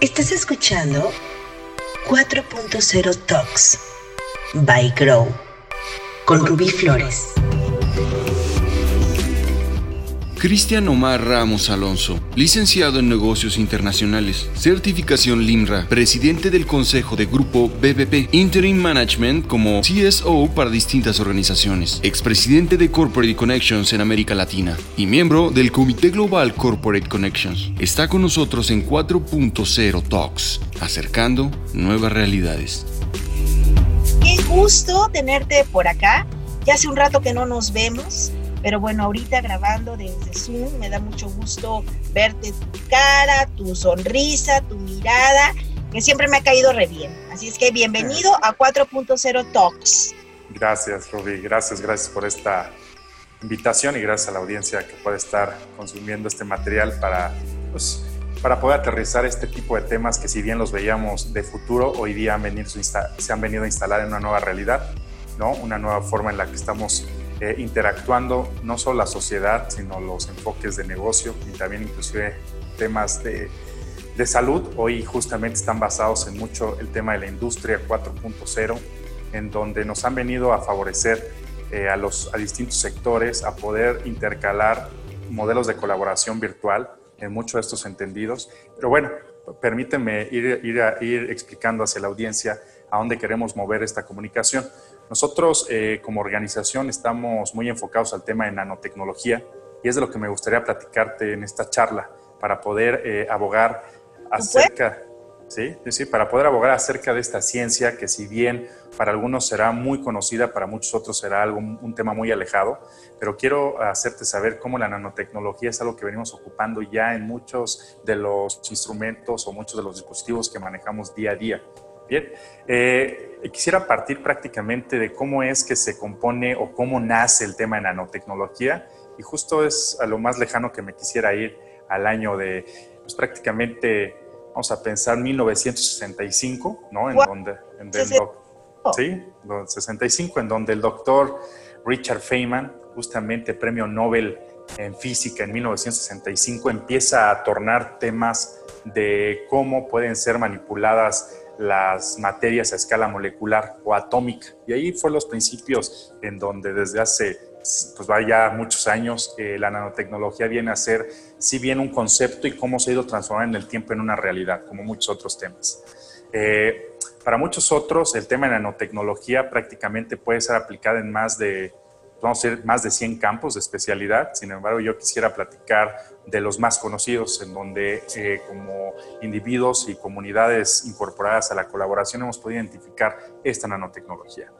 Estás escuchando 4.0 Talks by Grow con Rubí Flores. Cristian Omar Ramos Alonso, licenciado en negocios internacionales, certificación LIMRA, presidente del consejo de grupo BBP, Interim Management como CSO para distintas organizaciones, expresidente de Corporate Connections en América Latina y miembro del Comité Global Corporate Connections. Está con nosotros en 4.0 Talks, acercando nuevas realidades. Qué gusto tenerte por acá. Ya hace un rato que no nos vemos. Pero bueno, ahorita grabando desde Zoom, me da mucho gusto verte tu cara, tu sonrisa, tu mirada, que siempre me ha caído re bien. Así es que bienvenido a 4.0 Talks. Gracias, Rubí. Gracias, gracias por esta invitación y gracias a la audiencia que puede estar consumiendo este material para, pues, para poder aterrizar este tipo de temas que si bien los veíamos de futuro, hoy día han venido, se han venido a instalar en una nueva realidad, ¿no? una nueva forma en la que estamos eh, interactuando no solo la sociedad, sino los enfoques de negocio y también inclusive temas de, de salud. Hoy justamente están basados en mucho el tema de la industria 4.0, en donde nos han venido a favorecer eh, a, los, a distintos sectores a poder intercalar modelos de colaboración virtual en muchos de estos entendidos. Pero bueno, permíteme ir, ir, ir explicando hacia la audiencia a dónde queremos mover esta comunicación. Nosotros eh, como organización estamos muy enfocados al tema de nanotecnología y es de lo que me gustaría platicarte en esta charla para poder eh, abogar acerca, ¿sí? ¿sí? para poder abogar acerca de esta ciencia que si bien para algunos será muy conocida, para muchos otros será algo, un tema muy alejado, pero quiero hacerte saber cómo la nanotecnología es algo que venimos ocupando ya en muchos de los instrumentos o muchos de los dispositivos que manejamos día a día. Bien, eh, quisiera partir prácticamente de cómo es que se compone o cómo nace el tema de nanotecnología. Y justo es a lo más lejano que me quisiera ir al año de, pues prácticamente, vamos a pensar 1965, ¿no? En donde, en el, sí, 65, en donde el doctor Richard Feynman, justamente premio Nobel en física en 1965, empieza a tornar temas de cómo pueden ser manipuladas las materias a escala molecular o atómica. Y ahí fue los principios en donde desde hace, pues vaya muchos años, eh, la nanotecnología viene a ser, si bien un concepto y cómo se ha ido transformando en el tiempo en una realidad, como muchos otros temas. Eh, para muchos otros, el tema de nanotecnología prácticamente puede ser aplicada en más de vamos a ser más de 100 campos de especialidad. Sin embargo, yo quisiera platicar de los más conocidos, en donde eh, como individuos y comunidades incorporadas a la colaboración hemos podido identificar esta nanotecnología.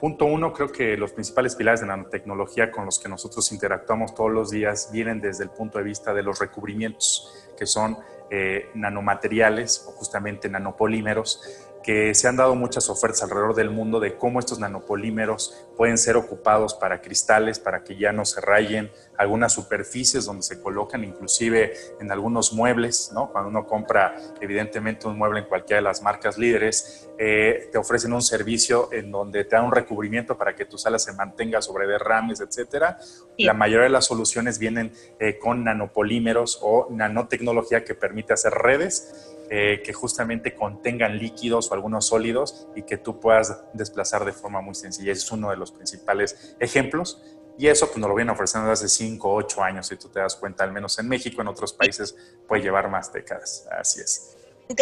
Punto uno, creo que los principales pilares de nanotecnología con los que nosotros interactuamos todos los días vienen desde el punto de vista de los recubrimientos, que son eh, nanomateriales o justamente nanopolímeros que se han dado muchas ofertas alrededor del mundo de cómo estos nanopolímeros pueden ser ocupados para cristales, para que ya no se rayen, algunas superficies donde se colocan, inclusive en algunos muebles, ¿no? Cuando uno compra evidentemente un mueble en cualquiera de las marcas líderes, eh, te ofrecen un servicio en donde te dan un recubrimiento para que tu sala se mantenga sobre derrames, etcétera. La mayoría de las soluciones vienen eh, con nanopolímeros o nanotecnología que permite hacer redes eh, que justamente contengan líquidos o algunos sólidos y que tú puedas desplazar de forma muy sencilla. Es uno de los principales ejemplos. Y eso pues, nos lo vienen ofreciendo desde hace 5 o 8 años, si tú te das cuenta, al menos en México, en otros países puede llevar más décadas. Así es.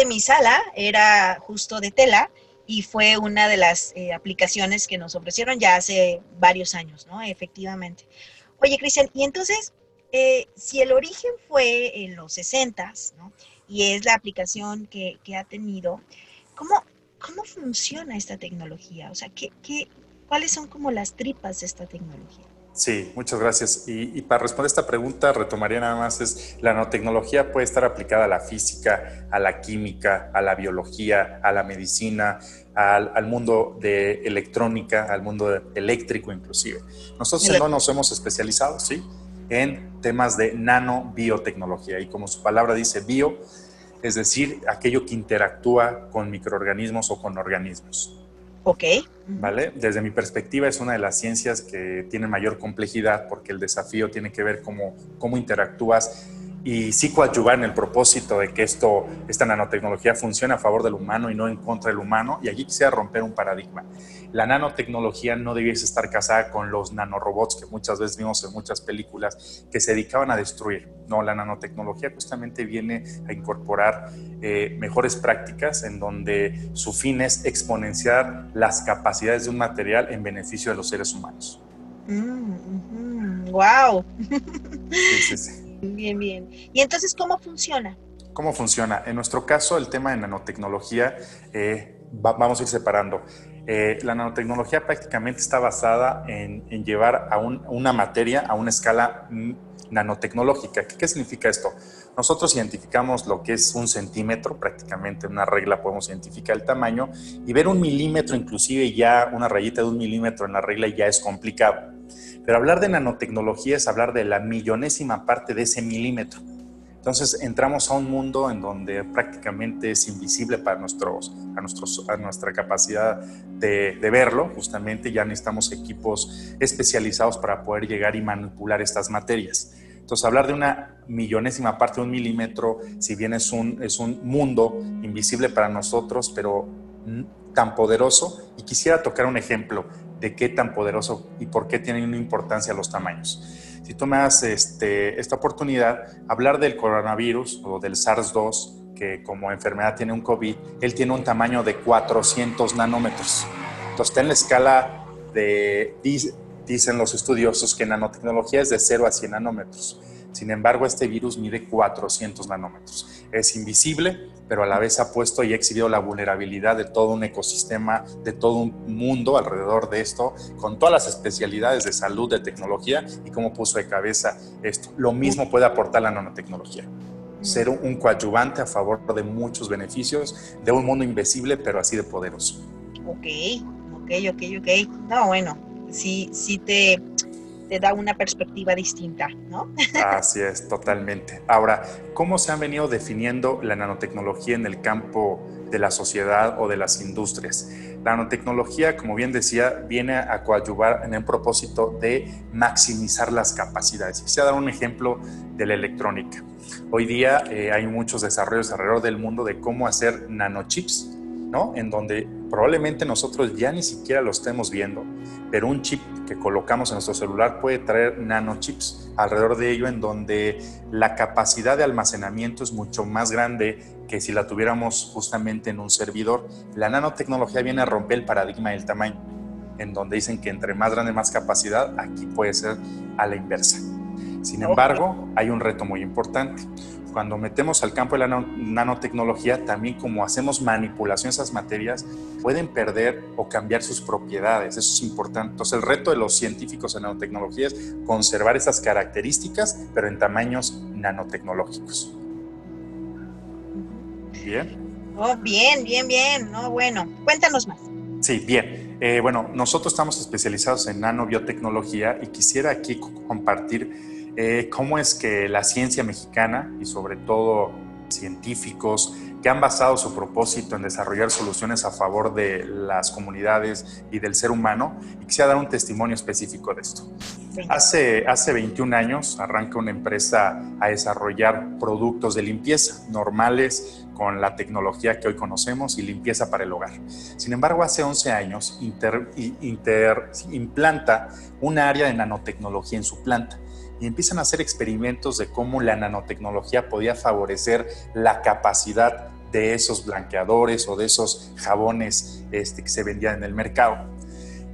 Mi sala era justo de tela y fue una de las eh, aplicaciones que nos ofrecieron ya hace varios años, ¿no? Efectivamente. Oye, Cristian, y entonces, eh, si el origen fue en los 60, ¿no? Y es la aplicación que, que ha tenido. ¿Cómo, ¿Cómo funciona esta tecnología? O sea, ¿qué, qué, cuáles son como las tripas de esta tecnología? Sí, muchas gracias. Y, y, para responder esta pregunta, retomaría nada más, es la nanotecnología puede estar aplicada a la física, a la química, a la biología, a la medicina, al, al mundo de electrónica, al mundo eléctrico inclusive. Nosotros no nos hemos especializado, ¿sí? En temas de nanobiotecnología. Y como su palabra dice, bio, es decir, aquello que interactúa con microorganismos o con organismos. Ok. ¿Vale? Desde mi perspectiva es una de las ciencias que tiene mayor complejidad porque el desafío tiene que ver cómo, cómo interactúas y sí coadyuvar en el propósito de que esto, esta nanotecnología funcione a favor del humano y no en contra del humano. Y allí quisiera romper un paradigma. La nanotecnología no debiese estar casada con los nanorobots que muchas veces vimos en muchas películas que se dedicaban a destruir. No, la nanotecnología justamente viene a incorporar eh, mejores prácticas en donde su fin es exponenciar las capacidades de un material en beneficio de los seres humanos. wow. Mm, sí, sí, sí. Bien, bien. ¿Y entonces cómo funciona? ¿Cómo funciona? En nuestro caso, el tema de nanotecnología, eh, vamos a ir separando. Eh, la nanotecnología prácticamente está basada en, llevar a una materia a una escala nanotecnológica. ¿Qué, significa esto? Nosotros identificamos lo que es un centímetro, prácticamente una regla podemos identificar el tamaño, y ver un milímetro, inclusive ya una rayita de un milímetro en la regla ya es complicado. Pero hablar de nanotecnología es hablar de la millonésima parte de ese milímetro. Entonces entramos a un mundo en donde prácticamente es invisible para nuestros, a, nuestros, a nuestra capacidad de, verlo. Justamente ya necesitamos equipos especializados para poder llegar y manipular estas materias. Entonces hablar de una millonésima parte de un milímetro, si bien es un, es un mundo invisible para nosotros, pero tan poderoso, y quisiera tocar un ejemplo de qué tan poderoso y por qué tienen una importancia los tamaños. Si tú este, esta oportunidad, hablar del coronavirus o del SARS-2, que como enfermedad tiene un COVID, él tiene un tamaño de 400 nanómetros. Entonces está en la escala de, dicen los estudiosos, que nanotecnología es de 0 a 100 nanómetros. Sin embargo, este virus mide 400 nanómetros. Es invisible, pero a la vez ha puesto y ha exhibido la vulnerabilidad de todo un ecosistema, de todo un mundo alrededor de esto, con todas las especialidades de salud, de tecnología y cómo puso de cabeza esto. Lo mismo puede aportar la nanotecnología. Ser un coadyuvante a favor de muchos beneficios de un mundo invisible, pero así de poderoso. Ok, ok, ok, ok. No, bueno, sí, sí te te da una perspectiva distinta, ¿no? Así es, totalmente. Ahora, ¿cómo se han venido definiendo la nanotecnología en el campo de la sociedad o de las industrias? La nanotecnología, como bien decía, viene a coadyuvar en el propósito de maximizar las capacidades. Quisiera dar un ejemplo de la electrónica. Hoy día eh, hay muchos desarrollos alrededor del mundo de cómo hacer nanochips, ¿no? En donde probablemente nosotros ya ni siquiera lo estemos viendo, pero un chip que colocamos en nuestro celular puede traer nanochips alrededor de ello en donde la capacidad de almacenamiento es mucho más grande que si la tuviéramos justamente en un servidor. La nanotecnología viene a romper el paradigma del tamaño, en donde dicen que entre más grande más capacidad, aquí puede ser a la inversa. Sin embargo, hay un reto muy importante cuando metemos al campo de la nanotecnología, también como hacemos manipulación de esas materias, pueden perder o cambiar sus propiedades. Eso es importante. Entonces, el reto de los científicos en nanotecnología es conservar esas características, pero en tamaños nanotecnológicos. Bien. Oh, bien, bien, bien. No, bueno, cuéntanos más. Sí, bien. Eh, bueno, nosotros estamos especializados en nanobiotecnología y quisiera aquí compartir eh, cómo es que la ciencia mexicana y sobre todo científicos que han basado su propósito en desarrollar soluciones a favor de las comunidades y del ser humano, y quisiera dar un testimonio específico de esto. Hace, hace 21 años arranca una empresa a desarrollar productos de limpieza normales con la tecnología que hoy conocemos y limpieza para el hogar. Sin embargo, hace 11 años implanta un área de nanotecnología en su planta y empiezan a hacer experimentos de cómo la nanotecnología podía favorecer la capacidad de esos blanqueadores o de esos jabones este, que se vendían en el mercado.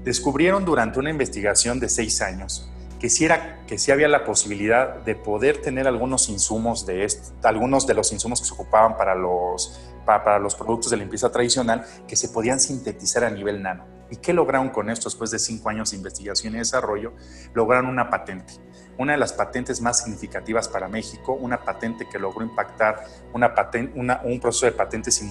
Descubrieron durante una investigación de seis años que sí, era, que sí había la posibilidad de poder tener algunos insumos de algunos de los insumos que se ocupaban para los, para los productos de limpieza tradicional que se podían sintetizar a nivel nano. ¿Y qué lograron con esto después de cinco años de investigación y desarrollo? Lograron una patente una de las patentes más significativas para México, una patente que logró impactar un proceso de patentes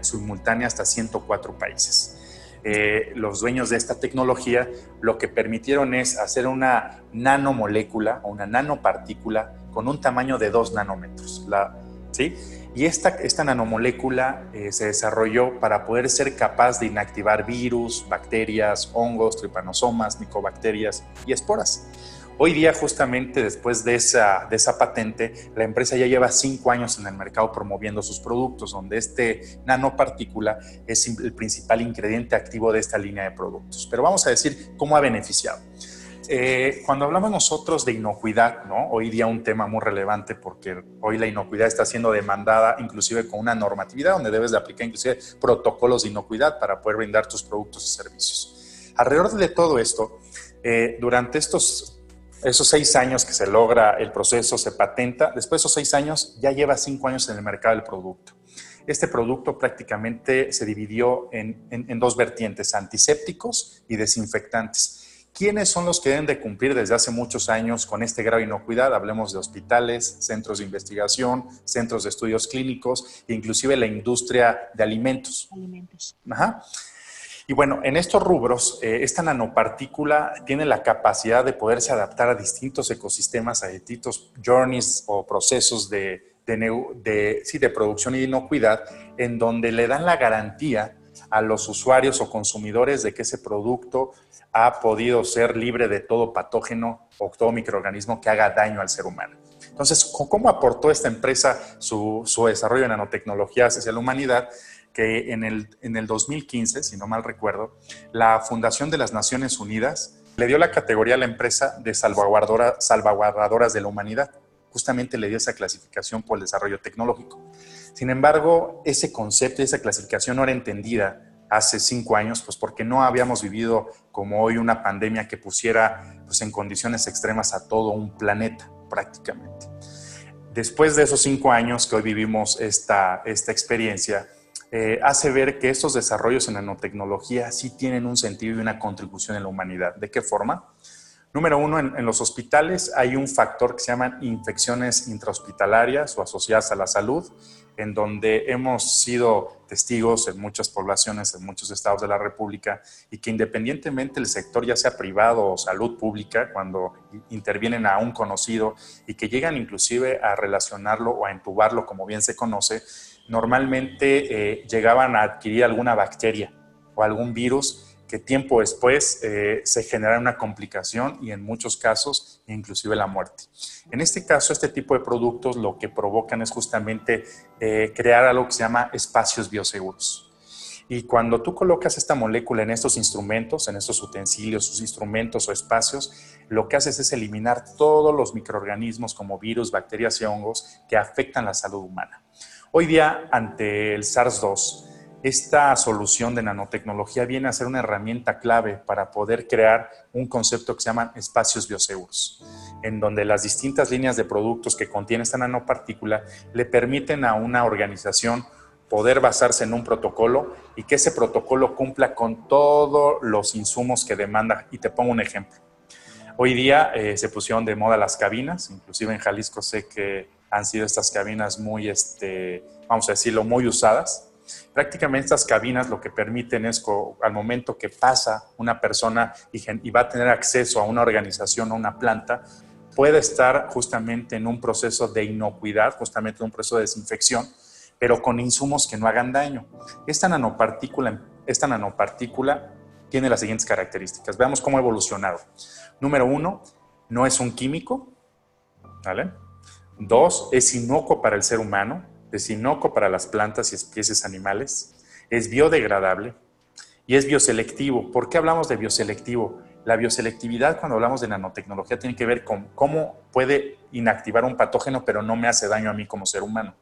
simultánea hasta 104 países. Eh, los dueños de esta tecnología lo que permitieron es hacer una nanomolécula o una nanopartícula con un tamaño de 2 nanómetros. ¿sí? Y esta, esta nanomolécula eh, se desarrolló para poder ser capaz de inactivar virus, bacterias, hongos, tripanosomas, micobacterias y esporas. Hoy día, justamente después de esa, de esa patente, la empresa ya lleva cinco años en el mercado promoviendo sus productos, donde este nanopartícula es el principal ingrediente activo de esta línea de productos. Pero vamos a decir cómo ha beneficiado. Eh, cuando hablamos nosotros de inocuidad, ¿no? hoy día un tema muy relevante porque hoy la inocuidad está siendo demandada inclusive con una normatividad donde debes de aplicar inclusive protocolos de inocuidad para poder brindar tus productos y servicios. Alrededor de todo esto, eh, durante estos esos seis años que se logra el proceso, se patenta, después de esos seis años ya lleva cinco años en el mercado del producto. Este producto prácticamente se dividió en, en dos vertientes, antisépticos y desinfectantes. ¿Quiénes son los que deben de cumplir desde hace muchos años con este grado de inocuidad? Hablemos de hospitales, centros de investigación, centros de estudios clínicos e inclusive la industria de alimentos. Alimentos. Ajá. Y bueno, en estos rubros, eh, esta nanopartícula tiene la capacidad de poderse adaptar a distintos ecosistemas, a distintos journeys o procesos de, de, sí, de producción y inocuidad, en donde le dan la garantía a los usuarios o consumidores de que ese producto ha podido ser libre de todo patógeno o todo microorganismo que haga daño al ser humano. Entonces, ¿cómo aportó esta empresa su, su desarrollo de nanotecnologías hacia la humanidad? Que en el, en el 2015, si no mal recuerdo, la Fundación de las Naciones Unidas le dio la categoría a la empresa de salvaguardora, salvaguardadoras de la humanidad. Justamente le dio esa clasificación por el desarrollo tecnológico. Sin embargo, ese concepto y esa clasificación no era entendida hace cinco años, pues porque no habíamos vivido como hoy una pandemia que pusiera pues, en condiciones extremas a todo un planeta prácticamente. Después de esos cinco años que hoy vivimos esta, esta experiencia, eh, hace ver que estos desarrollos en nanotecnología sí tienen un sentido y una contribución en la humanidad. ¿De qué forma? Número uno, en, los hospitales hay un factor que se llaman infecciones intrahospitalarias o asociadas a la salud, en donde hemos sido testigos en muchas poblaciones, en muchos estados de la República, y que independientemente el sector, ya sea privado o salud pública, cuando intervienen a un conocido y que llegan inclusive a relacionarlo o a entubarlo, como bien se conoce, normalmente eh, llegaban a adquirir alguna bacteria o algún virus que tiempo después eh, se genera una complicación y en muchos casos inclusive la muerte. En este caso, este tipo de productos lo que provocan es justamente eh, crear algo que se llama espacios bioseguros. Y cuando tú colocas esta molécula en estos instrumentos, en estos utensilios, sus instrumentos o espacios, lo que haces es eliminar todos los microorganismos como virus, bacterias y hongos que afectan la salud humana. Hoy día, ante el SARS-2, esta solución de nanotecnología viene a ser una herramienta clave para poder crear un concepto que se llama espacios bioseguros, en donde las distintas líneas de productos que contiene esta nanopartícula le permiten a una organización poder basarse en un protocolo y que ese protocolo cumpla con todos los insumos que demanda. Y te pongo un ejemplo. Hoy día eh, se pusieron de moda las cabinas, inclusive en Jalisco sé que han sido estas cabinas muy, este, vamos a decirlo, muy usadas Prácticamente estas cabinas lo que permiten es al momento que pasa una persona y, va a tener acceso a una organización o una planta, puede estar justamente en un proceso de inocuidad, justamente en un proceso de desinfección, pero con insumos que no hagan daño. Esta nanopartícula, esta nanopartícula tiene las siguientes características. Veamos cómo ha evolucionado. Número uno, no es un químico, ¿vale? Dos, es inocuo para el ser humano es inocuo para las plantas y especies animales, es biodegradable y es bioselectivo. ¿Por qué hablamos de bioselectivo? La bioselectividad cuando hablamos de nanotecnología tiene que ver con cómo puede inactivar un patógeno pero no me hace daño a mí como ser humano.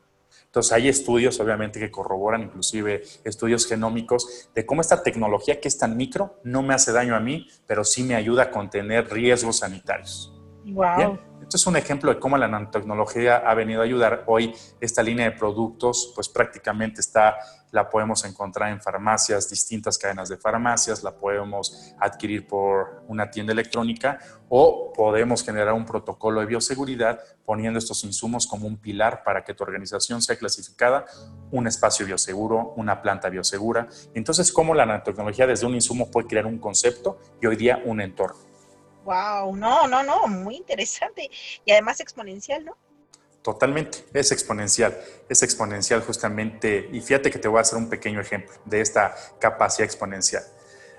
Entonces hay estudios obviamente que corroboran, inclusive estudios genómicos, de cómo esta tecnología que es tan micro no me hace daño a mí, pero sí me ayuda a contener riesgos sanitarios. Wow. Esto es un ejemplo de cómo la nanotecnología ha venido a ayudar. Hoy esta línea de productos, pues prácticamente está, la podemos encontrar en farmacias, distintas cadenas de farmacias, la podemos adquirir por una tienda electrónica o podemos generar un protocolo de bioseguridad poniendo estos insumos como un pilar para que tu organización sea clasificada un espacio bioseguro, una planta biosegura. Entonces, cómo la nanotecnología desde un insumo puede crear un concepto y hoy día un entorno. Wow, no, no, no, muy interesante y además exponencial, ¿no? Totalmente, es exponencial, es exponencial justamente, y fíjate que te voy a hacer un pequeño ejemplo de esta capacidad exponencial.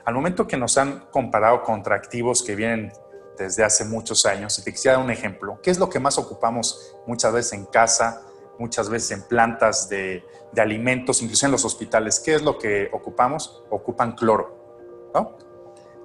Al momento que nos han comparado contra activos que vienen desde hace muchos años. Si te quisiera dar un ejemplo, ¿qué es lo que más ocupamos muchas veces en casa, muchas veces en plantas de, de alimentos, incluso en los hospitales? ¿Qué es lo que ocupamos? Ocupan cloro, ¿no?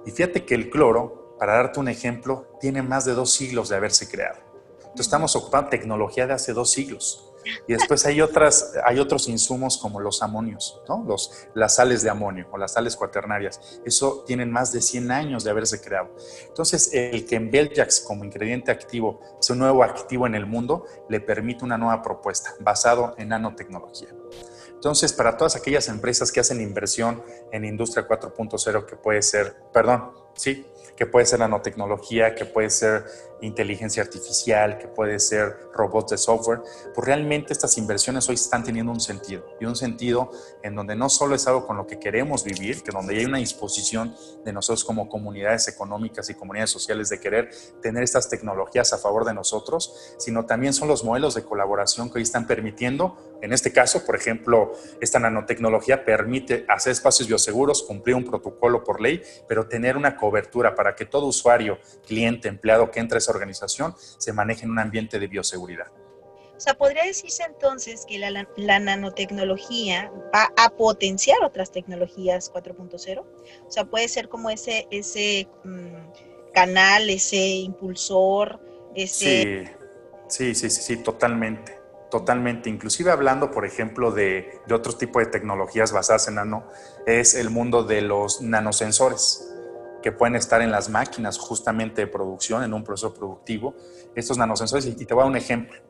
Y fíjate que el cloro, para darte un ejemplo, tiene más de dos siglos de haberse creado. Entonces estamos ocupando tecnología de hace dos siglos. Y después hay, otras, hay otros insumos como los amonios, ¿no? los, las sales de amonio o las sales cuaternarias. Eso tienen más de 100 años de haberse creado. Entonces, el que en Beljax como ingrediente activo sea un nuevo activo en el mundo, le permite una nueva propuesta basado en nanotecnología. Entonces, para todas aquellas empresas que hacen inversión en industria 4.0, que puede ser, perdón, sí, que puede ser nanotecnología, que puede ser inteligencia artificial, que puede ser robots de software, pues realmente estas inversiones hoy están teniendo un sentido y un sentido en donde no solo es algo con lo que queremos vivir, que donde hay una disposición de nosotros como comunidades económicas y comunidades sociales de querer tener estas tecnologías a favor de nosotros, sino también son los modelos de colaboración que hoy están permitiendo, en este caso, por ejemplo, esta nanotecnología permite hacer espacios bioseguros, cumplir un protocolo por ley, pero tener una cobertura para que todo usuario, cliente, empleado que entre a esa organización se maneje en un ambiente de bioseguridad. O sea, podría decirse entonces que la, nanotecnología va a potenciar otras tecnologías 4.0. O sea, puede ser como ese, ese mm, canal, ese impulsor, ese... Sí, sí, sí, sí, totalmente. Totalmente. Inclusive hablando, por ejemplo, de, de otro tipo de tecnologías basadas en nano, es el mundo de los nanosensores que pueden estar en las máquinas justamente de producción, en un proceso productivo, estos nanosensores. Y te voy a dar un ejemplo.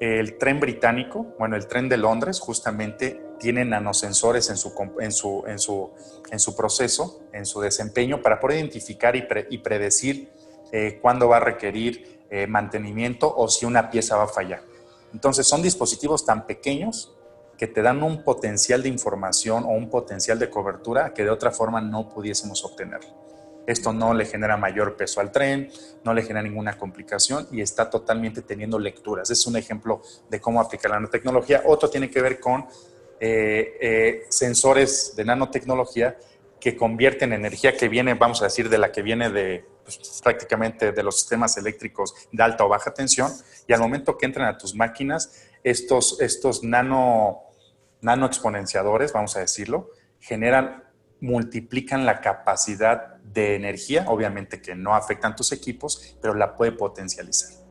El tren británico, bueno, el tren de Londres justamente tiene nanosensores en su, en su, su, proceso, en su desempeño, para poder identificar y, y predecir eh, cuándo va a requerir eh, mantenimiento o si una pieza va a fallar. Entonces son dispositivos tan pequeños que te dan un potencial de información o un potencial de cobertura que de otra forma no pudiésemos obtener. Esto no le genera mayor peso al tren, no le genera ninguna complicación y está totalmente teniendo lecturas. Es un ejemplo de cómo aplicar la nanotecnología. Otro tiene que ver con eh, eh, sensores de nanotecnología que convierten energía que viene, vamos a decir, de la que viene de pues, prácticamente de los sistemas eléctricos de alta o baja tensión, y al momento que entran a tus máquinas, estos, estos nano, nano exponenciadores, vamos a decirlo, generan, multiplican la capacidad de energía, obviamente que no afectan tus equipos, pero la puede potencializar.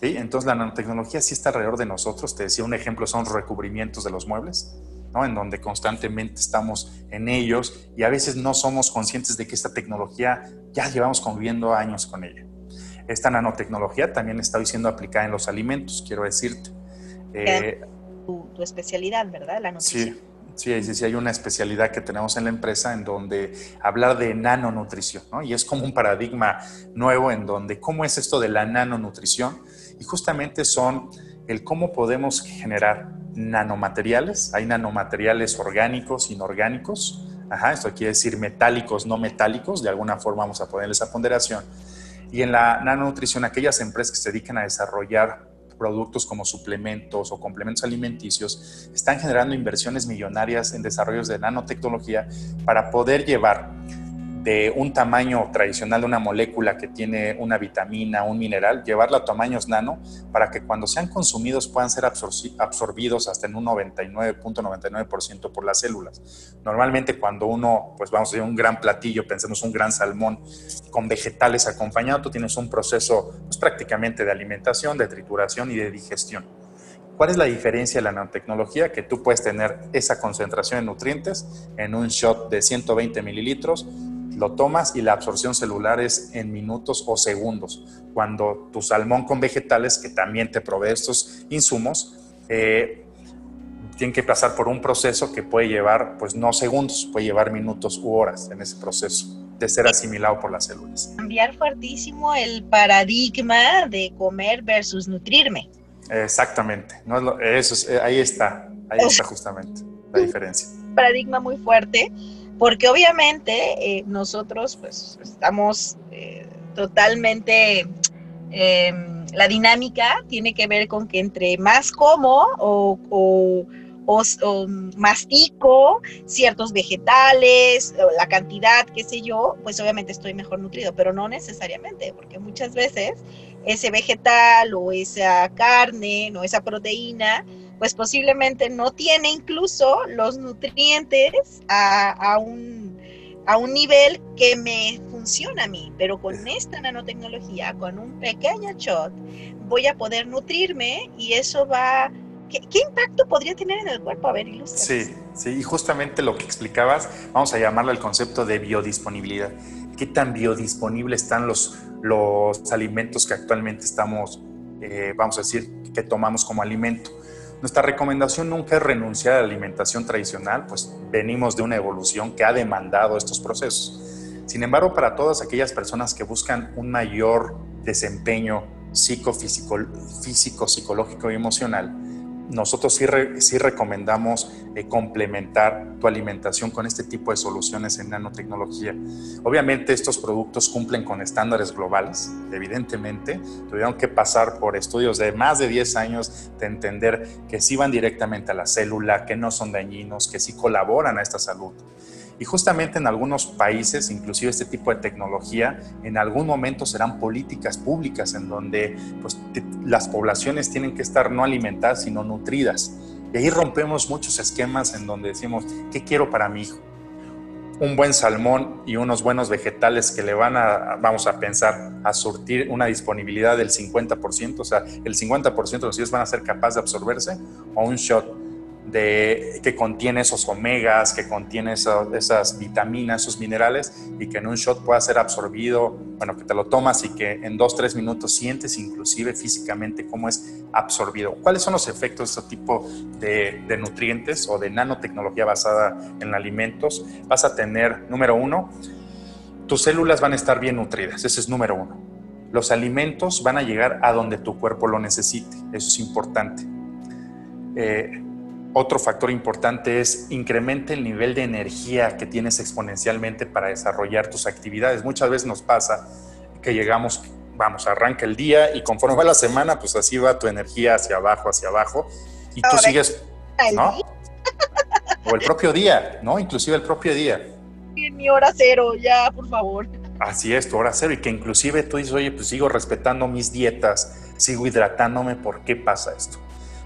Entonces la nanotecnología sí está alrededor de nosotros. Te decía un ejemplo son recubrimientos de los muebles, ¿no? en donde constantemente estamos en ellos y a veces no somos conscientes de que esta tecnología ya llevamos conviviendo años con ella. Esta nanotecnología también está hoy siendo aplicada en los alimentos, quiero decirte. Eh, tu, tu, especialidad, ¿verdad? La nutrición. Sí, Sí, sí, sí, hay una especialidad que tenemos en la empresa en donde hablar de nanonutrición, ¿no? Y es como un paradigma nuevo en donde, ¿cómo es esto de la nanonutrición? Y justamente son el cómo podemos generar nanomateriales. Hay nanomateriales orgánicos, inorgánicos. Ajá, esto quiere decir metálicos, no metálicos. De alguna forma vamos a poner esa ponderación. Y en la nanonutrición, aquellas empresas que se dedican a desarrollar productos como suplementos o complementos alimenticios están generando inversiones millonarias en desarrollos de nanotecnología para poder llevar de un tamaño tradicional de una molécula que tiene una vitamina, un mineral, llevarla a tamaños nano para que cuando sean consumidos puedan ser absorbidos hasta en un 99.99% por las células. Normalmente cuando uno, pues vamos a decir un gran platillo, pensemos un gran salmón con vegetales acompañado, tú tienes un proceso pues, prácticamente de alimentación, de trituración y de digestión. ¿Cuál es la diferencia de la nanotecnología? Que tú puedes tener esa concentración de nutrientes en un shot de 120 mililitros lo tomas y la absorción celular es en minutos o segundos. Cuando tu salmón con vegetales, que también te provee estos insumos, eh, tiene que pasar por un proceso que puede llevar, pues no segundos, puede llevar minutos u horas en ese proceso de ser asimilado por las células. Cambiar fuertísimo el paradigma de comer versus nutrirme. Exactamente, no eso eh, ahí está, ahí está justamente la diferencia. Paradigma muy fuerte porque obviamente eh, nosotros pues estamos eh, totalmente, em, la dinámica tiene que ver con que entre más como o, o, mastico ciertos vegetales, la cantidad, qué sé yo, pues obviamente estoy mejor nutrido, pero no necesariamente, porque muchas veces ese vegetal o esa carne o esa proteína, pues posiblemente no tiene incluso los nutrientes a, un, a un nivel que me funciona a mí, pero con esta nanotecnología, con un pequeño shot, voy a poder nutrirme y eso va ¿Qué, impacto podría tener en el cuerpo? A ver, ilustra. Sí, sí, y justamente lo que explicabas, vamos a llamarlo el concepto de biodisponibilidad. ¿Qué tan biodisponibles están los, los alimentos que actualmente estamos, eh, vamos a decir, que tomamos como alimento? Nuestra recomendación nunca es renunciar a la alimentación tradicional, pues venimos de una evolución que ha demandado estos procesos. Sin embargo, para todas aquellas personas que buscan un mayor desempeño psicofísico, físico, psicológico y emocional, nosotros sí, sí recomendamos eh, complementar tu alimentación con este tipo de soluciones en nanotecnología. Obviamente estos productos cumplen con estándares globales, evidentemente. Tuvieron que pasar por estudios de más de 10 años de entender que sí van directamente a la célula, que no son dañinos, que sí colaboran a esta salud. Y justamente en algunos países, inclusive este tipo de tecnología, en algún momento serán políticas públicas en donde pues, las poblaciones tienen que estar no alimentadas, sino nutridas. Y ahí rompemos muchos esquemas en donde decimos, ¿qué quiero para mi hijo? Un buen salmón y unos buenos vegetales que le van a, vamos a pensar, a surtir una disponibilidad del 50%, o sea, el 50% de los hijos van a ser capaces de absorberse, o un shot de, que contiene esos omegas, que contiene esas vitaminas, esos minerales y que en un shot pueda ser absorbido, bueno, que te lo tomas y que en dos, tres minutos sientes inclusive físicamente cómo es absorbido. ¿Cuáles son los efectos de este tipo de, de nutrientes o de nanotecnología basada en alimentos? Vas a tener, número uno, tus células van a estar bien nutridas, ese es número uno. Los alimentos van a llegar a donde tu cuerpo lo necesite, eso es importante. Eh, otro factor importante es incrementa el nivel de energía que tienes exponencialmente para desarrollar tus actividades. Muchas veces nos pasa que llegamos, vamos, arranca el día y conforme va la semana, pues así va tu energía hacia abajo, hacia abajo, y tú sigues, ¿no? O el propio día, ¿no? Inclusive el propio día. Mi hora cero, ya, por favor. Así es, tu hora cero, y que inclusive tú dices, oye, pues sigo respetando mis dietas, sigo hidratándome, ¿por qué pasa esto?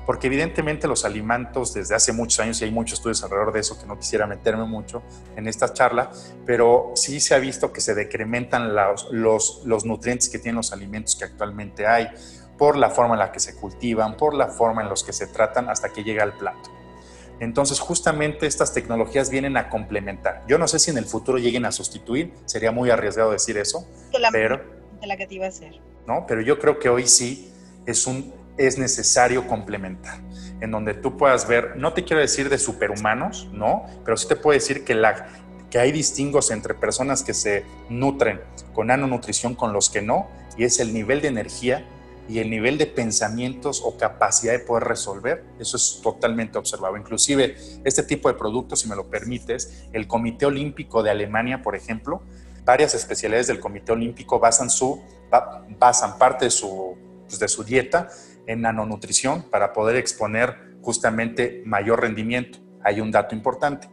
Porque evidentemente los alimentos desde hace muchos años, y hay muchos estudios alrededor de eso que no quisiera meterme mucho en esta charla, pero sí se ha visto que se decrementan los, los, los nutrientes que tienen los alimentos que actualmente hay, por la forma en la que se cultivan, por la forma en la que se tratan hasta que llega al plato. Entonces, justamente estas tecnologías vienen a complementar. Yo no sé si en el futuro lleguen a sustituir, sería muy arriesgado decir eso, pero... la que te iba a hacer. No, pero yo creo que hoy sí es un es necesario complementar, en donde tú puedas ver, no te quiero decir de superhumanos, ¿no? Pero sí te puedo decir que, la, que hay distingos entre personas que se nutren con nanonutrición con los que no, y es el nivel de energía y el nivel de pensamientos o capacidad de poder resolver, eso es totalmente observado. Inclusive este tipo de productos, si me lo permites, el Comité Olímpico de Alemania, por ejemplo, varias especialidades del Comité Olímpico basan, su, basan parte de su, pues, de su dieta en nanonutrición para poder exponer justamente mayor rendimiento. Hay un dato importante.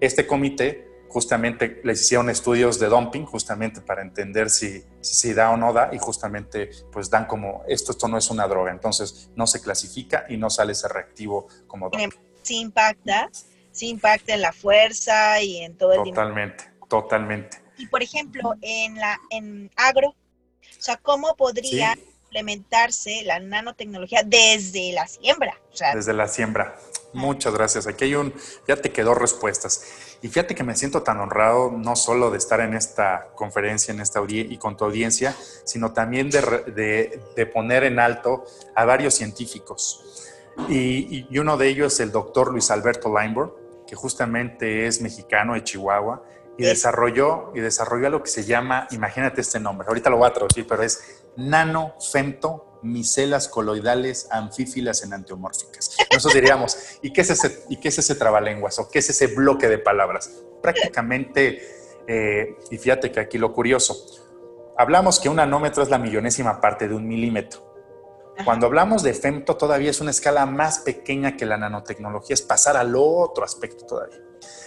Este comité justamente les hicieron estudios de dumping justamente para entender si, si da o no da y justamente pues dan como esto, esto no es una droga, entonces no se clasifica y no sale ese reactivo como dumping. Sí impacta, sí impacta en la fuerza y en todo el Totalmente, totalmente. Y por ejemplo, en la en agro, o sea, ¿cómo podría implementarse la nanotecnología desde la siembra. desde la siembra. Muchas gracias. Aquí hay un, ya te quedó respuestas. Y fíjate que me siento tan honrado no solo de estar en esta conferencia, en esta y con tu audiencia, sino también de, de, poner en alto a varios científicos. Y, y, uno de ellos es el doctor Luis Alberto Leinborg, que justamente es mexicano de Chihuahua y desarrolló, y desarrolló lo que se llama, imagínate este nombre, ahorita lo voy a traducir, pero es nanofemto micelas coloidales anfífilas enantiomórficas. Nosotros diríamos, ¿y qué, es ese, ¿y qué es ese trabalenguas o qué es ese bloque de palabras? Prácticamente, eh, y fíjate que aquí lo curioso, hablamos que un nanómetro es la millonésima parte de un milímetro. Cuando hablamos de femto todavía es una escala más pequeña que la nanotecnología, es pasar al otro aspecto todavía.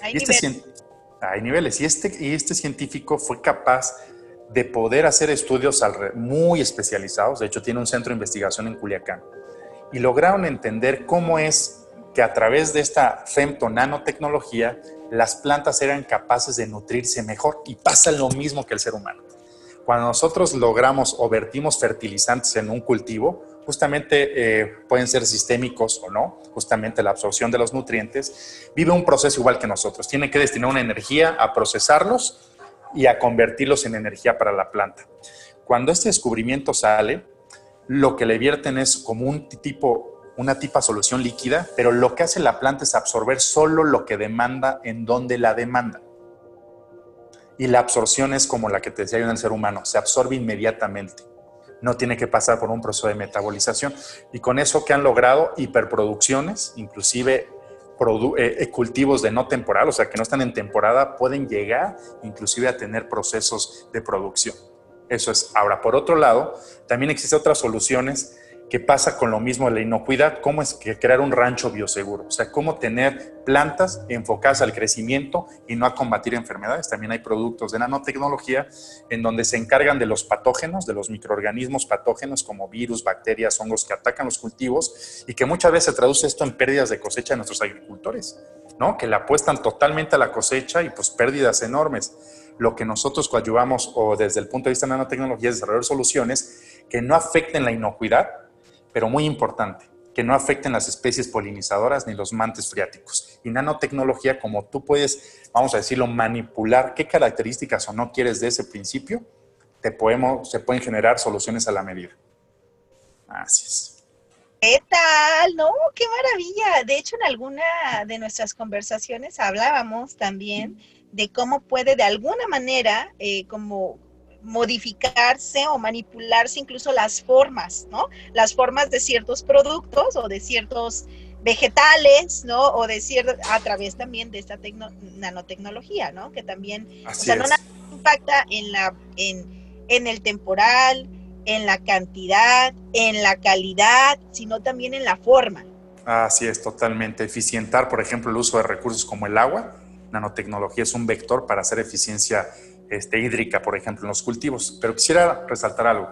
Hay Y este niveles. cien- hay niveles. Y este, y este científico fue capaz de poder hacer estudios muy especializados. De hecho, tiene un centro de investigación en Culiacán. Y lograron entender cómo es que a través de esta femto-nanotecnología, las plantas eran capaces de nutrirse mejor. Y pasa lo mismo que el ser humano. Cuando nosotros logramos o vertimos fertilizantes en un cultivo, justamente eh, pueden ser sistémicos o no, justamente la absorción de los nutrientes, vive un proceso igual que nosotros. Tiene que destinar una energía a procesarlos y a convertirlos en energía para la planta. Cuando este descubrimiento sale, lo que le vierten es como un tipo, una tipa solución líquida, pero lo que hace la planta es absorber solo lo que demanda en donde la demanda. Y la absorción es como la que te decía yo en el ser humano, se absorbe inmediatamente. No tiene que pasar por un proceso de metabolización. Y con eso que han logrado hiperproducciones, inclusive eh, eh, cultivos de no temporal, o sea, que no están en temporada, pueden llegar inclusive a tener procesos de producción. Eso es. Ahora, por otro lado, también existen otras soluciones que pasa con lo mismo de la inocuidad, cómo es que crear un rancho bioseguro, o sea, cómo tener plantas enfocadas al crecimiento y no a combatir enfermedades. También hay productos de nanotecnología en donde se encargan de los patógenos, de los microorganismos patógenos como virus, bacterias, hongos que atacan los cultivos y que muchas veces se traduce esto en pérdidas de cosecha de nuestros agricultores, ¿no? Que le apuestan totalmente a la cosecha y pues pérdidas enormes. Lo que nosotros coadyuvamos o desde el punto de vista de nanotecnología es desarrollar soluciones que no afecten la inocuidad, pero muy importante, que no afecten las especies polinizadoras ni los mantes freáticos. Y nanotecnología, como tú puedes, vamos a decirlo, manipular qué características o no quieres de ese principio, te podemos, se pueden generar soluciones a la medida. Así es. ¿Qué tal? No, qué maravilla. De hecho, en alguna de nuestras conversaciones hablábamos también de cómo puede de alguna manera eh, como modificarse o manipularse incluso las formas, ¿no? Las formas de ciertos productos o de ciertos vegetales, ¿no? O de cierto, a través también de esta tecno- nanotecnología, ¿no? Que también, o sea, no impacta en la, en, en el temporal, en la cantidad, en la calidad, sino también en la forma. Así es, totalmente. Eficientar, por ejemplo, el uso de recursos como el agua. Nanotecnología es un vector para hacer eficiencia este, hídrica, por ejemplo, en los cultivos. Pero quisiera resaltar algo.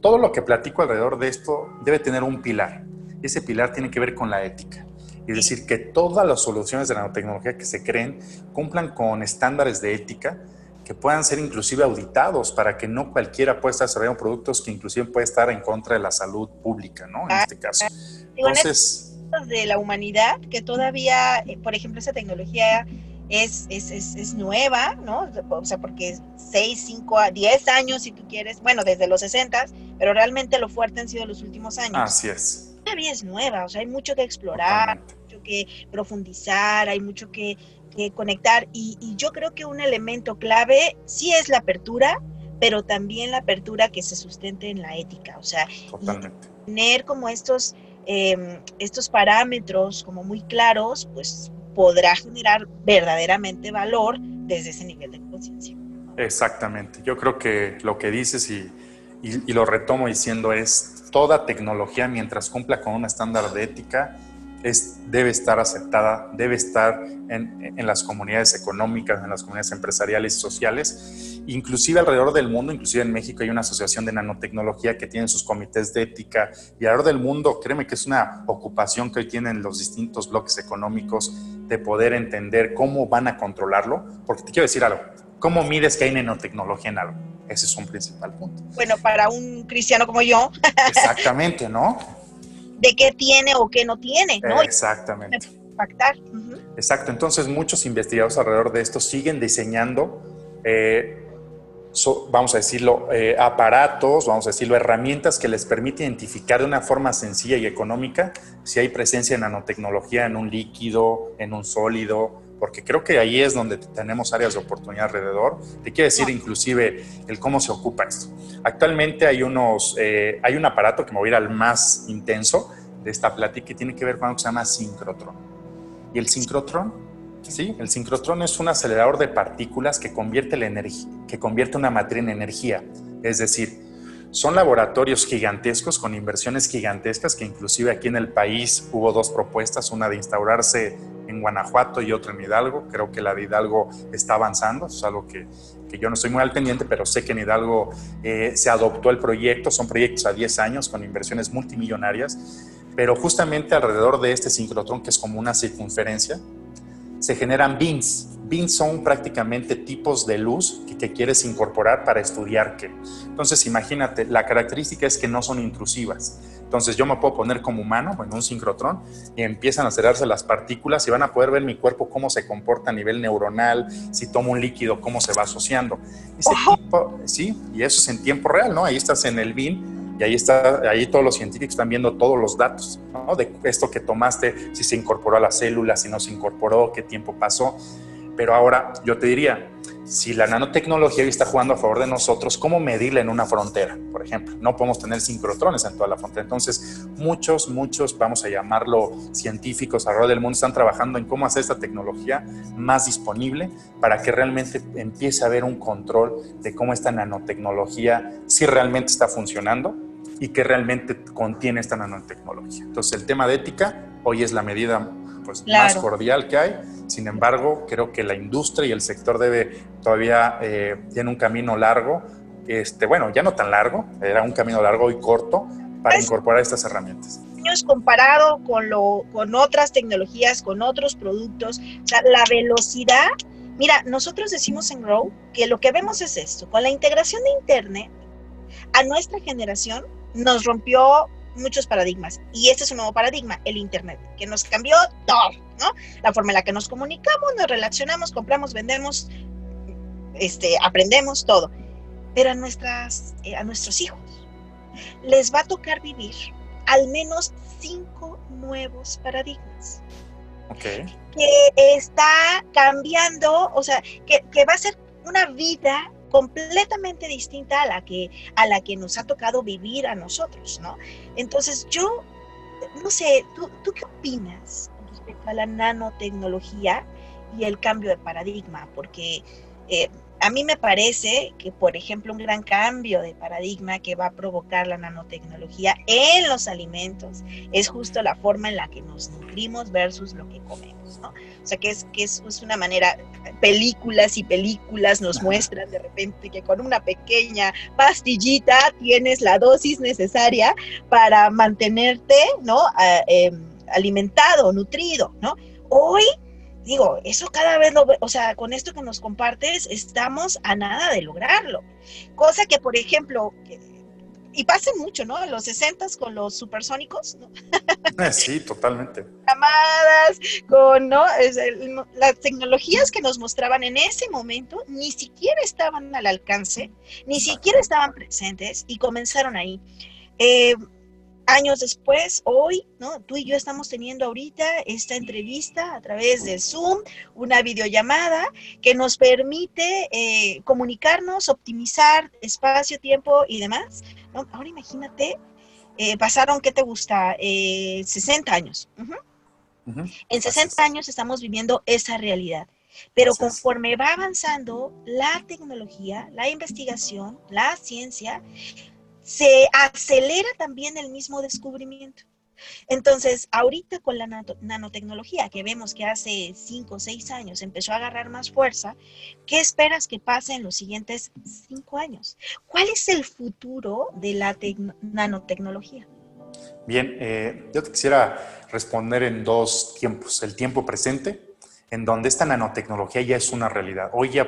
Todo lo que platico alrededor de esto debe tener un pilar. Y ese pilar tiene que ver con la ética. Es decir, que todas las soluciones de nanotecnología que se creen cumplan con estándares de ética que puedan ser inclusive auditados para que no cualquiera pueda estar desarrollando productos que inclusive puede estar en contra de la salud pública, ¿no? En este caso. Entonces, de la humanidad, que todavía, eh, por ejemplo, esa tecnología es, es, es, es nueva, ¿no? O sea, porque 6, 5, 10 años, si tú quieres, bueno, desde los 60, pero realmente lo fuerte han sido los últimos años. así es. Todavía es nueva, o sea, hay mucho que explorar, Totalmente. mucho que profundizar, hay mucho que, que conectar y, y yo creo que un elemento clave sí es la apertura, pero también la apertura que se sustente en la ética, o sea, Totalmente. tener como estos, eh, estos parámetros como muy claros, pues podrá generar verdaderamente valor desde ese nivel de conciencia. Exactamente. Yo creo que lo que dices y, y- y lo retomo diciendo es toda tecnología mientras cumpla con un estándar de ética es, debe estar aceptada, debe estar en, en las comunidades económicas, en las comunidades empresariales y sociales. Inclusive alrededor del mundo, inclusive en México hay una asociación de nanotecnología que tiene sus comités de ética y alrededor del mundo, créeme que es una ocupación que hoy tienen los distintos bloques económicos de poder entender cómo van a controlarlo, porque te quiero decir algo, ¿cómo mides que hay nanotecnología en algo? Ese es un principal punto. Bueno, para un cristiano como yo, Exactamente, ¿no? de qué tiene o qué no tiene, ¿no? Exactamente. Impactar. Exacto, entonces muchos investigadores alrededor de esto siguen diseñando, eh, so- vamos a decirlo, eh, aparatos, vamos a decirlo, herramientas que les permiten identificar de una forma sencilla y económica si hay presencia de nanotecnología en un líquido, en un sólido, porque creo que ahí es donde tenemos áreas de oportunidad alrededor. Te quiero decir inclusive el cómo se ocupa esto. Actualmente hay, unos, eh, hay un aparato que me voy a ir al más intenso de esta plática que tiene que ver con algo que se llama sincrotrón. Y el sincrotrón, sí, el sincrotrón es un acelerador de partículas que convierte, la energía, que convierte una materia en energía. Es decir, son laboratorios gigantescos con inversiones gigantescas que inclusive aquí en el país hubo dos propuestas, una de instaurarse en Guanajuato y otra en Hidalgo. Creo que la de Hidalgo está avanzando, es algo que, que yo no estoy muy al pendiente, pero sé que en Hidalgo eh, se adoptó el proyecto, son proyectos a 10 años con inversiones multimillonarias, pero justamente alrededor de este sincrotrón, que es como una circunferencia, se generan beams, Beams son prácticamente tipos de luz que, quieres incorporar para estudiar qué. Entonces, imagínate, la característica es que no son intrusivas. Entonces, yo me puedo poner como humano en un sincrotrón y empiezan a cerrarse las partículas y van a poder ver mi cuerpo cómo se comporta a nivel neuronal, si tomo un líquido, cómo se va asociando. Ese tipo, sí, y eso es en tiempo real, ¿no? Ahí estás en el BIM y ahí está, ahí todos los científicos están viendo todos los datos, ¿no? De esto que tomaste, si se incorporó a la célula, si no se incorporó, qué tiempo pasó. Pero ahora yo te diría, si la nanotecnología está jugando a favor de nosotros, ¿cómo medirla en una frontera? Por ejemplo, no podemos tener sincrotrones en toda la frontera. Entonces, muchos, muchos, vamos a llamarlo científicos alrededor del mundo, están trabajando en cómo hacer esta tecnología más disponible para que realmente empiece a haber un control de cómo esta nanotecnología, si realmente está funcionando y que realmente contiene esta nanotecnología. Entonces, el tema de ética hoy es la medida pues, más cordial que hay. Sin embargo, creo que la industria y el sector debe todavía eh, tiene un camino largo, este, bueno, ya no tan largo, era un camino largo y corto para incorporar estas herramientas comparado con, lo, con otras tecnologías, con otros productos, la velocidad, mira, nosotros decimos en Grow que lo que vemos es esto, con la integración de Internet, a nuestra generación nos rompió muchos paradigmas. Y este es un nuevo paradigma, el Internet, que nos cambió todo, ¿no? La forma en la que nos comunicamos, nos relacionamos, compramos, vendemos, este, aprendemos, todo. Pero a, nuestras, eh, a nuestros hijos les va a tocar vivir al menos cinco nuevos paradigmas. Okay. Que está cambiando, o sea, que, que va a ser una vida completamente distinta a la que, a la que nos ha tocado vivir a nosotros, ¿no? Entonces yo, no sé, ¿tú, tú qué opinas respecto a la nanotecnología y el cambio de paradigma? Porque eh, a mí me parece que, por ejemplo, un gran cambio de paradigma que va a provocar la nanotecnología en los alimentos es justo la forma en la que nos nutrimos versus lo que comemos, ¿no? O sea, que es, que es, una manera, películas y películas nos muestran de repente que con una pequeña pastillita tienes la dosis necesaria para mantenerte, ¿no? Em, alimentado, nutrido, ¿no? Hoy digo, eso cada vez lo, o sea, con esto que nos compartes, estamos a nada de lograrlo. Cosa que, por ejemplo, y pasa mucho, ¿no? En los 60 con los supersónicos, ¿no? Eh, sí, totalmente. Llamadas, con, ¿no? las tecnologías que nos mostraban en ese momento ni siquiera estaban al alcance, ni siquiera estaban presentes y comenzaron ahí. Eh, años después, hoy, ¿no? Tú y yo estamos teniendo ahorita esta entrevista a través de Zoom, una videollamada que nos permite eh, comunicarnos, optimizar espacio, tiempo y demás. Ahora imagínate, eh, pasaron, ¿qué te gusta? 60 eh, años. En 60 años estamos viviendo esa realidad. Pero conforme va avanzando la tecnología, la investigación, la ciencia, se acelera también el mismo descubrimiento. Entonces, ahorita con la nanotecnología, que vemos que hace cinco o seis años empezó a agarrar más fuerza, ¿qué esperas que pase en los siguientes cinco años? ¿Cuál es el futuro de la nanotecnología? Bien, eh, yo te quisiera responder en dos tiempos. El tiempo presente, en donde esta nanotecnología ya es una realidad. Hoy ya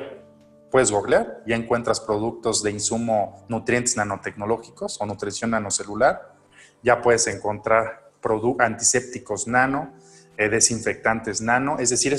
puedes googlear, ya encuentras productos de insumo nutrientes nanotecnológicos o nutrición nanocelular, ya puedes encontrar antisépticos nano, eh, desinfectantes nano, es decir,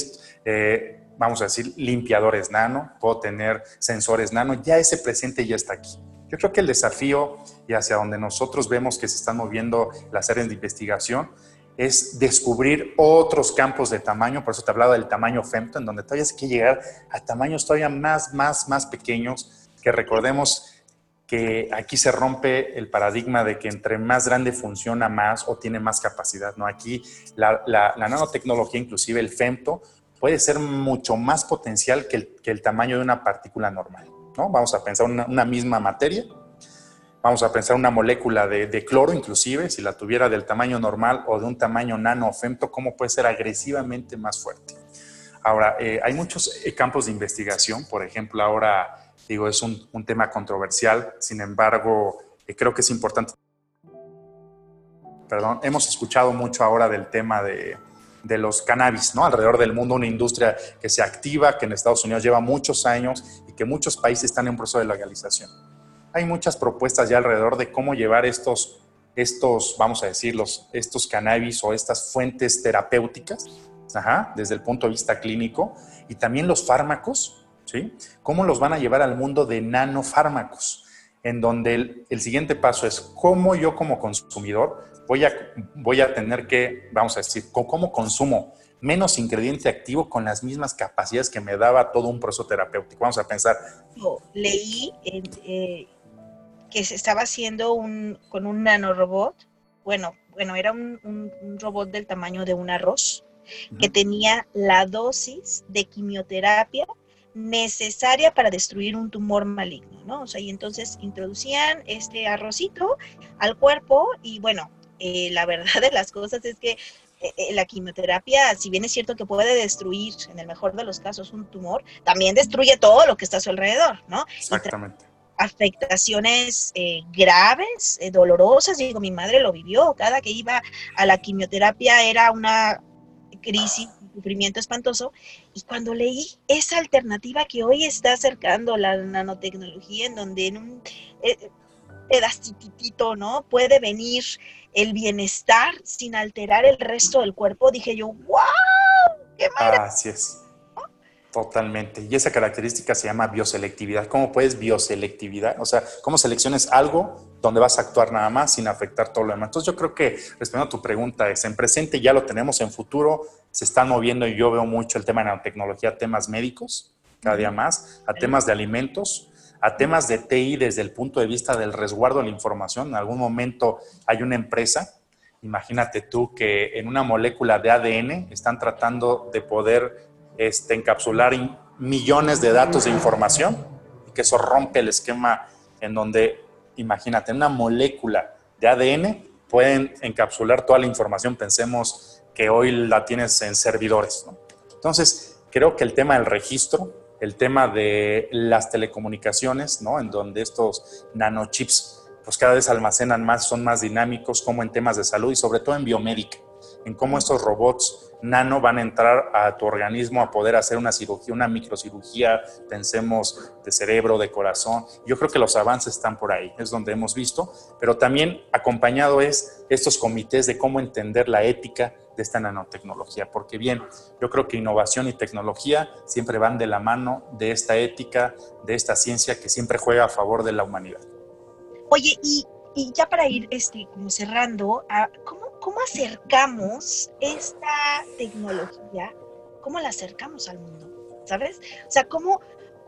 eh, vamos a decir, limpiadores nano, puedo tener sensores nano, ya ese presente ya está aquí. Yo creo que el desafío y hacia donde nosotros vemos que se están moviendo las áreas de investigación es descubrir otros campos de tamaño, por eso te hablaba del tamaño femto, en donde todavía hay que llegar a tamaños todavía más, más, más pequeños, que recordemos que aquí se rompe el paradigma de que entre más grande funciona más o tiene más capacidad, ¿no? Aquí la, nanotecnología, inclusive el femto, puede ser mucho más potencial que el, tamaño de una partícula normal, ¿no? Vamos a pensar una, una misma materia, vamos a pensar una molécula de, cloro inclusive, si la tuviera del tamaño normal o de un tamaño nano o femto, cómo puede ser agresivamente más fuerte. Ahora, eh, hay muchos eh, campos de investigación, por ejemplo, ahora digo, es un, tema controversial, sin embargo, eh, creo que es importante. Perdón, hemos escuchado mucho ahora del tema de, de los cannabis, ¿no? Alrededor del mundo, una industria que se activa, que en Estados Unidos lleva muchos años y que muchos países están en un proceso de legalización. Hay muchas propuestas ya alrededor de cómo llevar estos, estos vamos a decirlos, estos cannabis o estas fuentes terapéuticas, desde el punto de vista clínico, y también los fármacos, ¿sí? ¿Cómo los van a llevar al mundo de nanofármacos? En donde el, siguiente paso es cómo yo como consumidor voy a, voy a tener que, vamos a decir, cómo consumo menos ingrediente activo con las mismas capacidades que me daba todo un proceso terapéutico. Vamos a pensar. Leí eh, que se estaba haciendo un, con un nanorobot. Bueno, bueno, era un, robot del tamaño de un arroz que tenía la dosis de quimioterapia necesaria para destruir un tumor maligno, ¿no? O sea, y entonces introducían este arrocito al cuerpo y bueno, eh, la verdad de las cosas es que eh, eh, la quimioterapia, si bien es cierto que puede destruir, en el mejor de los casos, un tumor, también destruye todo lo que está a su alrededor, ¿no? Exactamente. Afectaciones graves, dolorosas, digo, mi madre lo vivió, cada que iba a la quimioterapia era una crisis, un sufrimiento espantoso, y cuando leí esa alternativa que hoy está acercando la nanotecnología, en donde en un pedacitito, ¿no? Puede venir el bienestar sin alterar el resto del cuerpo, dije yo, wow, qué. Totalmente. Y esa característica se llama bioselectividad. ¿Cómo puedes bioselectividad? O sea, ¿cómo selecciones algo donde vas a actuar nada más sin afectar todo lo demás? Entonces yo creo que, respondiendo a tu pregunta, es en presente ya lo tenemos, en futuro se están moviendo y yo veo mucho el tema de nanotecnología, a temas médicos, cada día más, a temas de alimentos, a temas de TI desde el punto de vista del resguardo de la información. En algún momento hay una empresa, imagínate tú que en una molécula de ADN están tratando de poder este, encapsular millones de datos de información y que eso rompe el esquema en donde, imagínate, una molécula de ADN pueden encapsular toda la información. Pensemos que hoy la tienes en servidores. Entonces, creo que el tema del registro el tema de las telecomunicaciones, ¿no? En donde estos nanochips pues cada vez almacenan más, son más dinámicos, como en temas de salud y sobre todo en biomédica, en cómo estos robots nano van a entrar a tu organismo a poder hacer una cirugía, una microcirugía, pensemos de cerebro, de corazón. Yo creo que los avances están por ahí, es donde hemos visto, pero también acompañado es estos comités de cómo entender la ética de esta nanotecnología, porque bien, yo creo que innovación y tecnología siempre van de la mano de esta ética, de esta ciencia que siempre juega a favor de la humanidad. Oye, y, ya para ir este, como cerrando, ¿cómo, ¿cómo acercamos esta tecnología? ¿Cómo la acercamos al mundo? ¿Sabes? O sea, ¿cómo,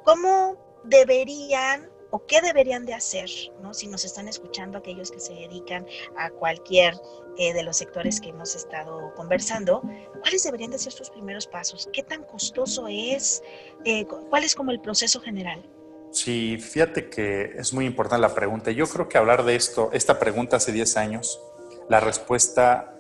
cómo deberían o qué deberían de hacer, ¿no? Si nos están escuchando aquellos que se dedican a cualquier eh, de los sectores que hemos estado conversando, ¿cuáles deberían de ser sus primeros pasos? ¿Qué tan costoso es? Eh, ¿Cuál es como el proceso general? Sí, fíjate que es muy importante la pregunta. Yo creo que hablar de esto, esta pregunta hace 10 años, la respuesta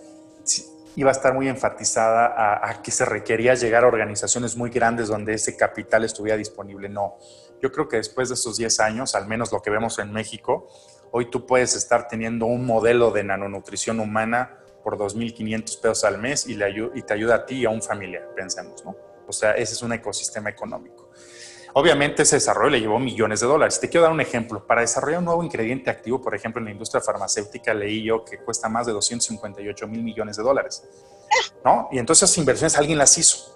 iba a estar muy enfatizada a, que se requería llegar a organizaciones muy grandes donde ese capital estuviera disponible. No, yo creo que después de estos 10 años, al menos lo que vemos en México, hoy tú puedes estar teniendo un modelo de nanonutrición humana por 2.500 pesos al mes y, y te ayuda a ti y a un familiar, pensemos, ¿no? O sea, ese es un ecosistema económico. Obviamente ese desarrollo le llevó millones de dólares. Te quiero dar un ejemplo. Para desarrollar un nuevo ingrediente activo, por ejemplo, en la industria farmacéutica, leí yo que cuesta más de 258 mil millones de dólares. ¿No? Y entonces esas inversiones alguien las hizo.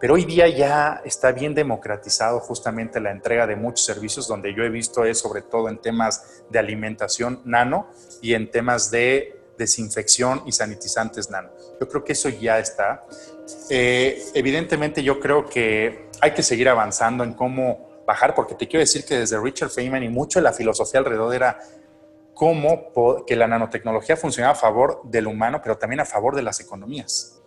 Pero hoy día ya está bien democratizado justamente la entrega de muchos servicios, donde yo he visto es sobre todo en temas de alimentación nano y en temas de desinfección y sanitizantes nano. Yo creo que eso ya está. Eh, evidentemente yo creo que hay que seguir avanzando en cómo bajar, porque te quiero decir que desde Richard Feynman y mucho de la filosofía alrededor era cómo que la nanotecnología funcionaba a favor del humano, pero también a favor de las economías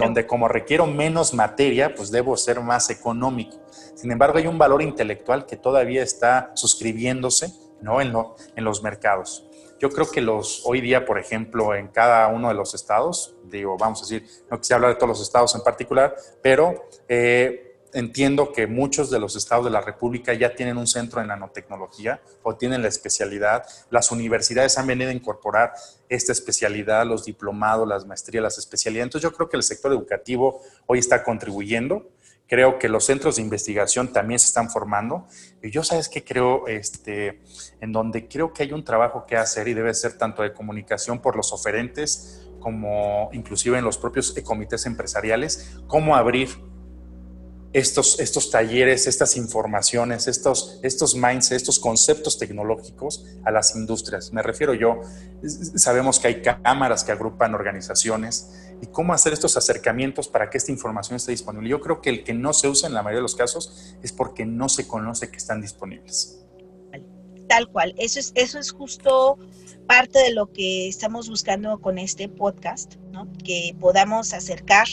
donde como requiero menos materia, pues debo ser más económico. Sin embargo, hay un valor intelectual que todavía está suscribiéndose ¿no? En, en los mercados. Yo creo que los hoy día, por ejemplo, en cada uno de los estados, digo, vamos a decir, no quisiera hablar de todos los estados en particular, pero eh, entiendo que muchos de los estados de la República ya tienen un centro de nanotecnología o tienen la especialidad. Las universidades han venido a incorporar esta especialidad, los diplomados, las maestrías, las especialidades. Entonces yo creo que el sector educativo hoy está contribuyendo Creo que los centros de investigación también se están formando. Y yo, ¿sabes qué creo? Este, en donde creo que hay un trabajo que hacer y debe ser tanto de comunicación por los oferentes como inclusive en los propios comités empresariales, cómo abrir estos, estos talleres, estas informaciones, estos, estos mindsets, estos conceptos tecnológicos a las industrias. Me refiero yo, sabemos que hay cámaras que agrupan organizaciones y cómo hacer estos acercamientos para que esta información esté disponible. Yo creo que el que no se usa en la mayoría de los casos es porque no se conoce que están disponibles. Tal cual, eso es, eso es justo parte de lo que estamos buscando con este podcast, que podamos acercar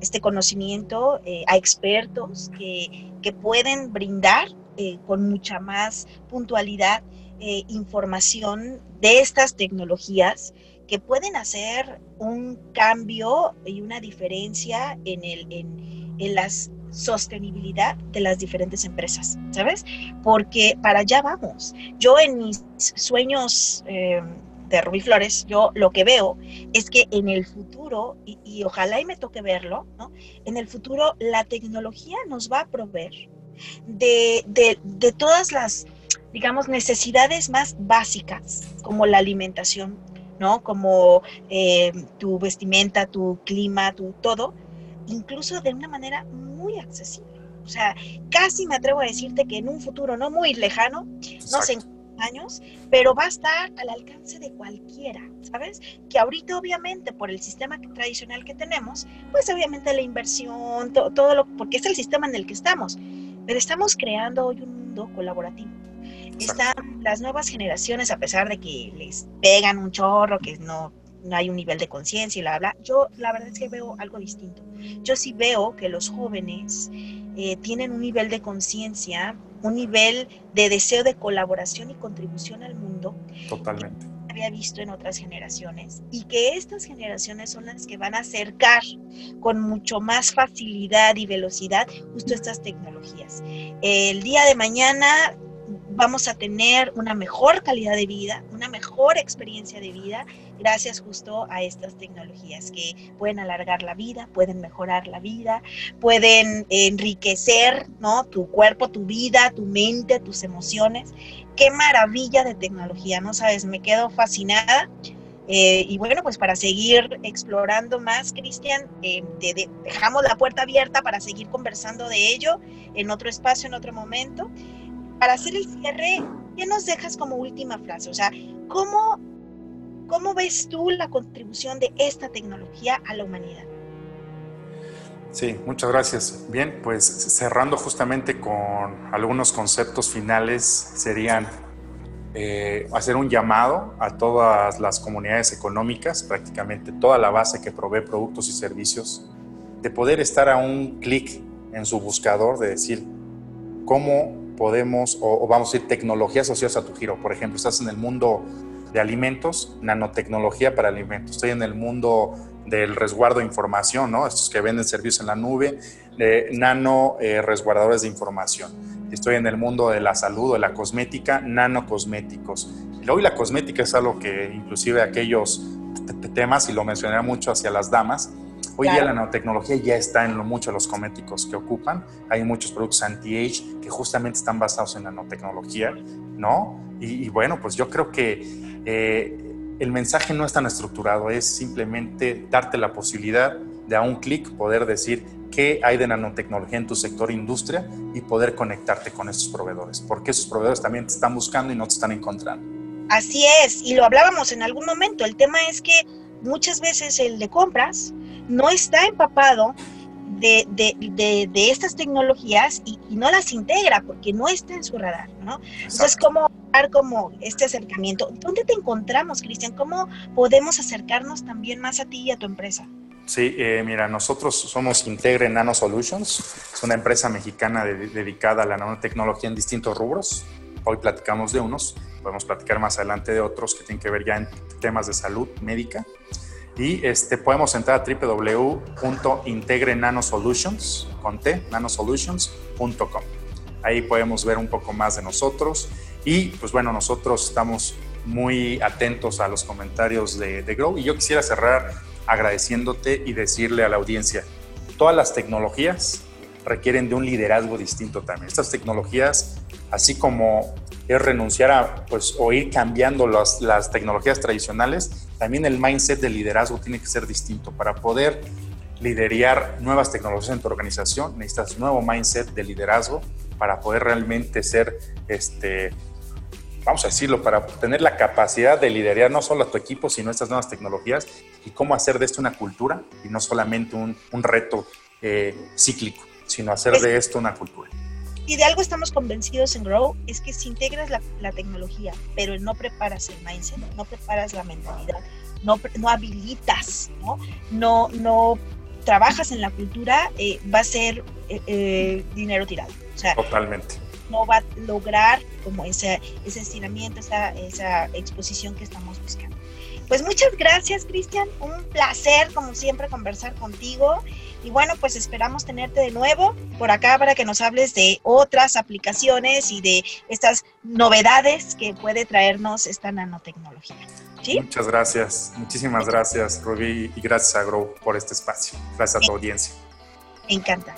este conocimiento eh, a expertos que, que pueden brindar eh, con mucha más puntualidad eh, información de estas tecnologías que pueden hacer un cambio y una diferencia en, el, en, en la sostenibilidad de las diferentes empresas, ¿sabes? Porque para allá vamos. Yo en mis sueños de Rubí Flores, yo lo que veo es que en el futuro, y, ojalá y me toque verlo, ¿no? En el futuro la tecnología nos va a proveer de, de todas las, digamos, necesidades más básicas, como la alimentación, ¿no? Como eh, tu vestimenta, tu clima, tu todo, incluso de una manera muy accesible. O sea, casi me atrevo a decirte que en un futuro no muy lejano, no sé años, pero va a estar al alcance de cualquiera, ¿sabes? Que ahorita obviamente por el sistema tradicional que tenemos, pues obviamente la inversión, todo lo, porque es el sistema en el que estamos, pero estamos creando hoy un mundo colaborativo están las nuevas generaciones, a pesar de que les pegan un chorro, que no, no hay un nivel de conciencia y la bla, yo la verdad es que veo algo distinto. Yo sí veo que los jóvenes eh, tienen un nivel de conciencia, un nivel de deseo de colaboración y contribución al mundo. Totalmente. Que había visto en otras generaciones y que estas generaciones son las que van a acercar con mucho más facilidad y velocidad justo estas tecnologías. El día de mañana vamos a tener una mejor calidad de vida, una mejor experiencia de vida gracias justo a estas tecnologías que pueden alargar la vida, pueden mejorar la vida, pueden enriquecer ¿no? tu cuerpo, tu vida, tu mente, tus emociones. Qué maravilla de tecnología, ¿no sabes? Me quedo fascinada. Eh, y bueno, pues para seguir explorando más, Cristian, eh, dejamos la puerta abierta para seguir conversando de ello en otro espacio, en otro momento para hacer el cierre, ¿qué nos dejas como última frase? O sea, ¿cómo, cómo ves tú la contribución de esta tecnología a la humanidad? Sí, muchas gracias. Bien, pues cerrando justamente con algunos conceptos finales, serían eh, hacer un llamado a todas las comunidades económicas, prácticamente toda la base que provee productos y servicios, de poder estar a un clic en su buscador, de decir cómo podemos, o, vamos a decir, tecnologías asociadas a tu giro. Por ejemplo, estás en el mundo de alimentos, nanotecnología para alimentos. Estoy en el mundo del resguardo de información, ¿no? Estos que venden servicios en la nube, de nano eh, resguardadores de información. Estoy en el mundo de la salud o de la cosmética, nanocosméticos. Hoy la cosmética es algo que inclusive aquellos temas, y lo mencioné mucho hacia las damas, Hoy día la nanotecnología ya está en lo mucho de los cosméticos que ocupan. Hay muchos productos anti-age que justamente están basados en nanotecnología, ¿no? Y, bueno, pues yo creo que eh, el mensaje no es tan estructurado, es simplemente darte la posibilidad de a un clic poder decir qué hay de nanotecnología en tu sector industria y poder conectarte con esos proveedores, porque esos proveedores también te están buscando y no te están encontrando. Así es, y lo hablábamos en algún momento, el tema es que muchas veces el de compras no está empapado de, estas tecnologías y, no las integra porque no está en su radar, ¿no? Entonces, ¿cómo dar como este acercamiento? ¿Dónde te encontramos, Cristian? ¿Cómo podemos acercarnos también más a ti y a tu empresa? Sí, eh, mira, nosotros somos Integre Nano Solutions, es una empresa mexicana dedicada a la nanotecnología en distintos rubros. Hoy platicamos de unos podemos platicar más adelante de otros que tienen que ver ya en temas de salud médica. Y este, podemos entrar a www.integrenanosolutions, nanosolutions.com. Ahí podemos ver un poco más de nosotros. Y pues bueno, nosotros estamos muy atentos a los comentarios de, de Grow. Y yo quisiera cerrar agradeciéndote y decirle a la audiencia, todas las tecnologías requieren de un liderazgo distinto también. Estas tecnologías, así como es renunciar a, pues, o ir cambiando las, las tecnologías tradicionales, también el mindset de liderazgo tiene que ser distinto. Para poder liderar nuevas tecnologías en tu organización, necesitas un nuevo mindset de liderazgo para poder realmente ser, este, vamos a decirlo, para tener la capacidad de liderar no solo a tu equipo, sino estas nuevas tecnologías y cómo hacer de esto una cultura y no solamente un, un reto eh, cíclico, sino hacer de esto una cultura. Y de algo estamos convencidos en Grow, es que si integras la, la tecnología, pero no preparas el mindset, no preparas la mentalidad, no, no habilitas, ¿no? No, no trabajas en la cultura, eh, va a ser eh, eh, dinero tirado. O sea, Totalmente. no va a lograr como ese, ese estiramiento, esa, esa exposición que estamos buscando. Pues muchas gracias, Cristian. Un placer, como siempre, conversar contigo. Y bueno, pues esperamos tenerte de nuevo por acá para que nos hables de otras aplicaciones y de estas novedades que puede traernos esta nanotecnología. ¿Sí? Muchas gracias. Muchísimas gracias, Rubí, y gracias a Grow por este espacio. Gracias a tu audiencia. Me encanta.